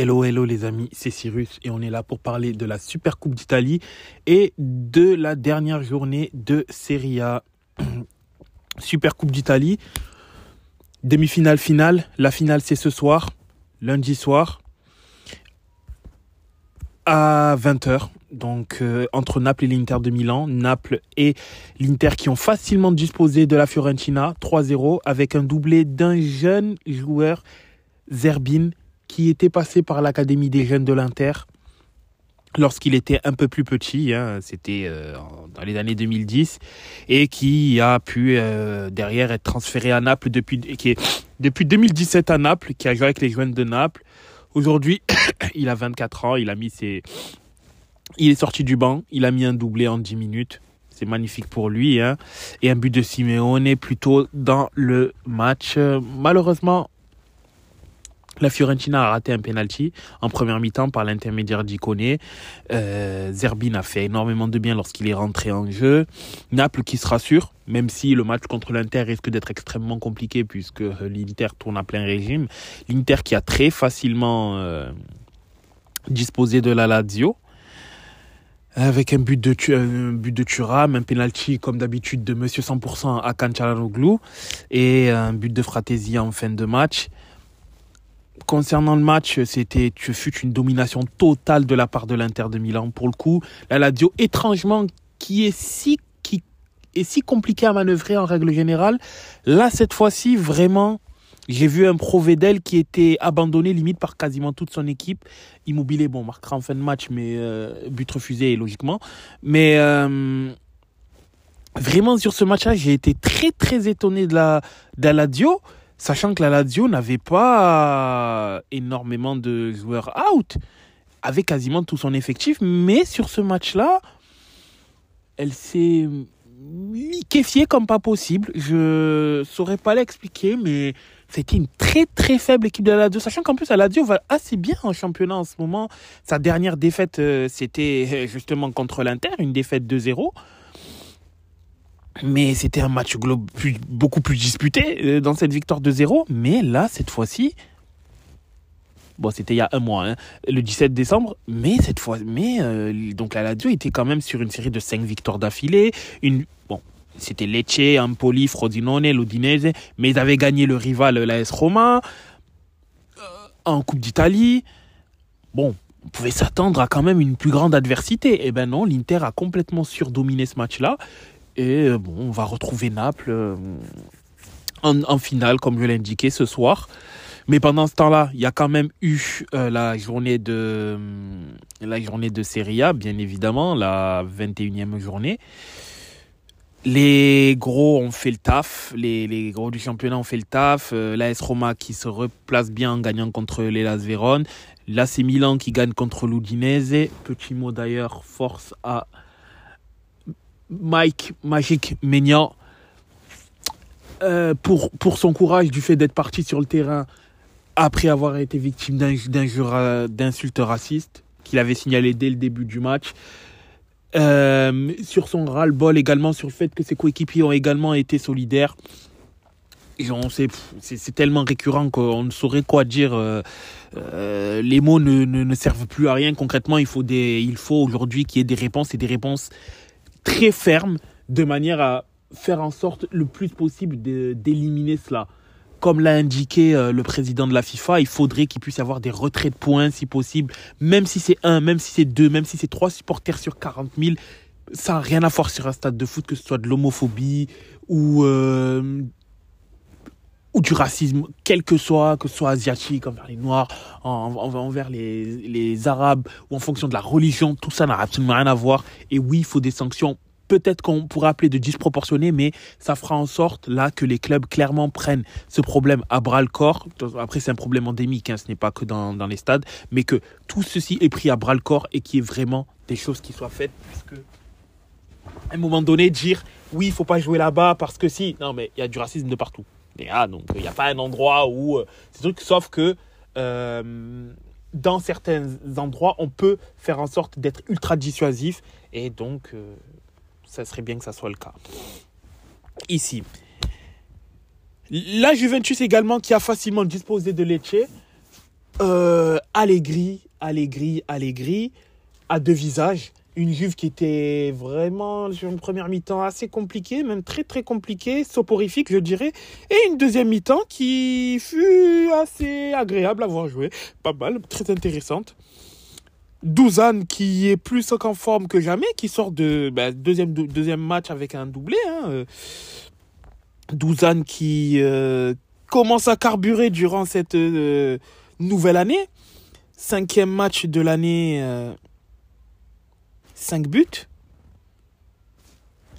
Hello, hello les amis, c'est Cyrus et on est là pour parler de la Super Coupe d'Italie et de la dernière journée de Serie A. Super Coupe d'Italie, demi-finale finale, la finale c'est ce soir, lundi soir, à 20h. Donc euh, entre Naples et l'Inter de Milan, Naples et l'Inter qui ont facilement disposé de la Fiorentina 3-0 avec un doublé d'un jeune joueur Zerbin qui était passé par l'Académie des jeunes de l'Inter lorsqu'il était un peu plus petit, hein, c'était euh, dans les années 2010, et qui a pu euh, derrière être transféré à Naples depuis, depuis 2017 à Naples, qui a joué avec les jeunes de Naples. Aujourd'hui, il a 24 ans, il a mis ses... Il est sorti du banc, il a mis un doublé en 10 minutes. C'est magnifique pour lui. Hein. Et un but de Simeone plutôt dans le match. Malheureusement, la Fiorentina a raté un penalty en première mi-temps par l'intermédiaire d'Icone. Euh, Zerbin a fait énormément de bien lorsqu'il est rentré en jeu. Naples qui se rassure, même si le match contre l'Inter risque d'être extrêmement compliqué puisque l'Inter tourne à plein régime. L'Inter qui a très facilement euh, disposé de la Lazio avec un but de, un un penalty comme d'habitude de Monsieur 100% à Canchalanoglu et un but de Fratesi en fin de match concernant le match, c'était, tu fut une domination totale de la part de l'Inter de Milan. Pour le coup, la Lazio, étrangement, qui est si, qui est si compliqué à manœuvrer en règle générale, là, cette fois-ci, vraiment, j'ai vu un Provedel qui était abandonné limite par quasiment toute son équipe. Immobilier, bon, marquera en fin de match, mais euh, but refusé, logiquement. Mais euh, vraiment, sur ce match-là, j'ai été très, très étonné de la, de la Lazio sachant que la Lazio n'avait pas énormément de joueurs out, avait quasiment tout son effectif, mais sur ce match-là, elle s'est liquéfiée comme pas possible. Je saurais pas l'expliquer, mais c'était une très très faible équipe de la Lazio, sachant qu'en plus la Lazio va assez bien en championnat en ce moment. Sa dernière défaite, euh, c'était euh, justement contre l'Inter, une défaite 2-0. Mais c'était un match beaucoup plus disputé euh, dans cette victoire de 0. Mais là, cette fois-ci, bon, c'était il y a un mois, hein, le 17 décembre. Mais cette fois, mais euh, donc la Lazio était quand même sur une série de 5 victoires d'affilée. Une, bon, c'était Lecce, Empoli, Frosinone, l'Udinese, mais ils avaient gagné le rival, l'AS Roma, euh, en Coupe d'Italie. Bon, on pouvait s'attendre à quand même une plus grande adversité. Eh ben non, l'Inter a complètement surdominé ce match-là. Et euh, bon, on va retrouver Naples euh, en, finale, comme je l'ai indiqué ce soir. Mais pendant ce temps-là, il y a quand même eu euh, la journée de la journée de Serie A, bien évidemment, la 21e journée. Les gros ont fait le taf, les, les gros du championnat ont fait le taf. L'AS Roma qui se replace bien en gagnant contre les Las Vérone. L'AC Milan qui gagne contre l'Udinese. Petit mot d'ailleurs, force à Mike Magic Maignan euh, pour, pour son courage du fait d'être parti sur le terrain après avoir été victime d'insultes racistes qu'il avait signalé dès le début du match. Euh, sur son ras-le-bol également, sur le fait que ses coéquipiers ont également été solidaires. C'est tellement récurrent qu'on ne saurait quoi dire. Euh, les mots ne, ne, ne, servent plus à rien. Concrètement, il faut, il faut aujourd'hui qu'il y ait des réponses et des réponses très ferme de manière à faire en sorte le plus possible d'éliminer cela. Comme l'a indiqué euh, le président de la FIFA, il faudrait qu'il puisse avoir des retraits de points si possible, même si c'est un, même si c'est deux, même si c'est trois supporters sur 40 000. Ça n'a rien à voir sur un stade de foot, que ce soit de l'homophobie ou, euh, ou du racisme, quel que soit, que ce soit asiatique, envers les Noirs, envers les, les Arabes, ou en fonction de la religion, tout ça n'a absolument rien à voir. Et oui, il faut des sanctions peut-être qu'on pourrait appeler de disproportionnées, mais ça fera en sorte là que les clubs clairement prennent ce problème à bras le corps. Après, c'est un problème endémique, hein, ce n'est pas que dans, dans, les stades, mais que tout ceci est pris à bras le corps et qu'il y ait vraiment des choses qui soient faites, puisque à un moment donné, dire oui, il faut pas jouer là-bas parce que si, non, mais il y a du racisme de partout. Donc il n'y a pas un endroit où. Euh, c'est truc, sauf que euh, dans certains endroits, on peut faire en sorte d'être ultra dissuasif. Et donc, euh, ça serait bien que ça soit le cas. Ici. La Juventus également qui a facilement disposé de Lecce. euh, Allegri, Allegri, Allegri, à deux visages. Une Juve qui était vraiment sur une première mi-temps assez compliquée, même très très compliquée, soporifique je dirais, et une deuxième mi-temps qui fut assez agréable à voir jouer, pas mal, très intéressante. Douzane qui est plus en forme que jamais, qui sort de bah, deuxième, match avec un doublé. Hein. Douzane qui euh, commence à carburer durant cette euh, nouvelle année. Cinquième match de l'année, euh, 5 buts.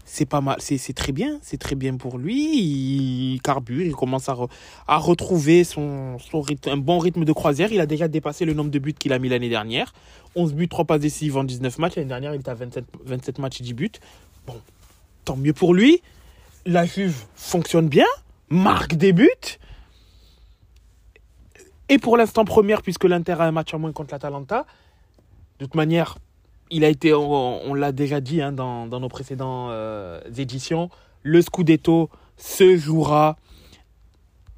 C'est pas mal, c'est très bien, c'est très bien pour lui. Il carbure, il commence à, retrouver son, un bon rythme de croisière. Il a déjà dépassé le nombre de buts qu'il a mis l'année dernière. 11 buts, 3 passes décisives en 19 matchs. L'année dernière, il était à 27, 27 matchs, 10 buts. Bon, tant mieux pour lui. La Juve fonctionne bien, marque des buts. Et pour l'instant, première, puisque l'Inter a un match en moins contre l'Atalanta. De toute manière, il a été, on, l'a déjà dit hein, dans, nos précédentes euh, éditions, le Scudetto se jouera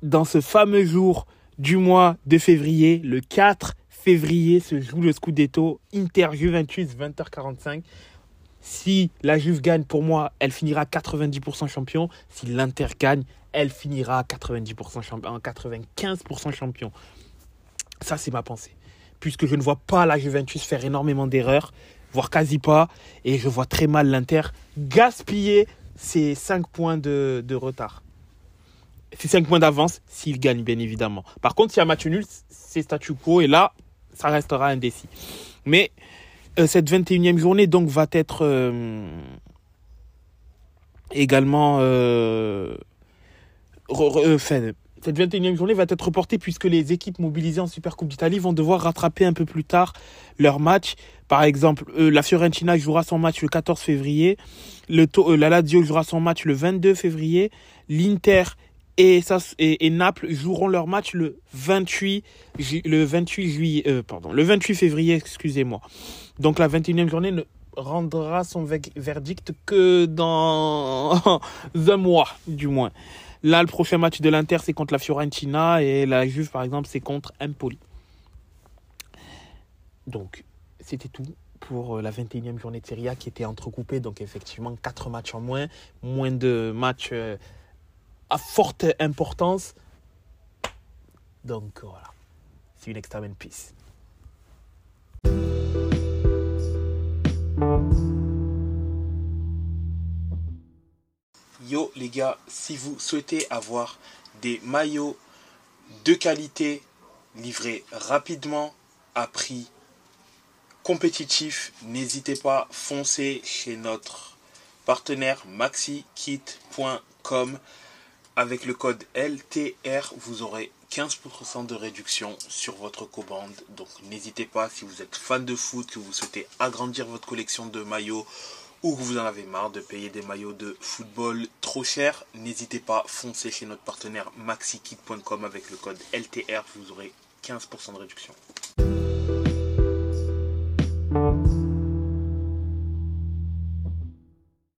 dans ce fameux jour du mois de février, le 4 février se joue le Scudetto Inter Juventus 20h45. Si la Juve gagne, pour moi, elle finira 90% champion. Si l'Inter gagne, elle finira 90% champion, 95% champion. Ça, c'est ma pensée. Puisque je ne vois pas la Juventus faire énormément d'erreurs voire quasi pas. Et je vois très mal l'Inter gaspiller ces 5 points de, retard. Ces 5 points d'avance s'il gagne, bien évidemment. Par contre, s'il y a match nul, c'est statu quo. Et là, ça restera indécis. Mais euh, cette 21e journée, donc, va être euh, également euh, cette 21e journée va être reportée puisque les équipes mobilisées en Super Coupe d'Italie vont devoir rattraper un peu plus tard leur match. Par exemple, euh, la Fiorentina jouera son match le 14 février, le euh, la Lazio jouera son match le 22 février, l'Inter et, et, Naples joueront leur match le 28, le 28 juillet, euh, pardon, le 28 février, excusez-moi. Donc la 21e journée ne rendra son verdict que dans un mois, du moins. Là, le prochain match de l'Inter, c'est contre la Fiorentina et la Juve, par exemple, c'est contre Empoli. Donc, c'était tout pour euh, la 21e journée de Serie A qui était entrecoupée. Donc, effectivement, 4 matchs en moins, moins de matchs euh, à forte importance. Donc, voilà. C'est une extra peace. Yo les gars, si vous souhaitez avoir des maillots de qualité livrés rapidement à prix compétitif, n'hésitez pas, foncez chez notre partenaire maxikit.com avec le code LTR, vous aurez 15% de réduction sur votre commande. Donc n'hésitez pas si vous êtes fan de foot, que vous souhaitez agrandir votre collection de maillots ou que vous en avez marre de payer des maillots de football trop cher, n'hésitez pas, foncez chez notre partenaire maxikit.com avec le code LTR, vous aurez 15% de réduction.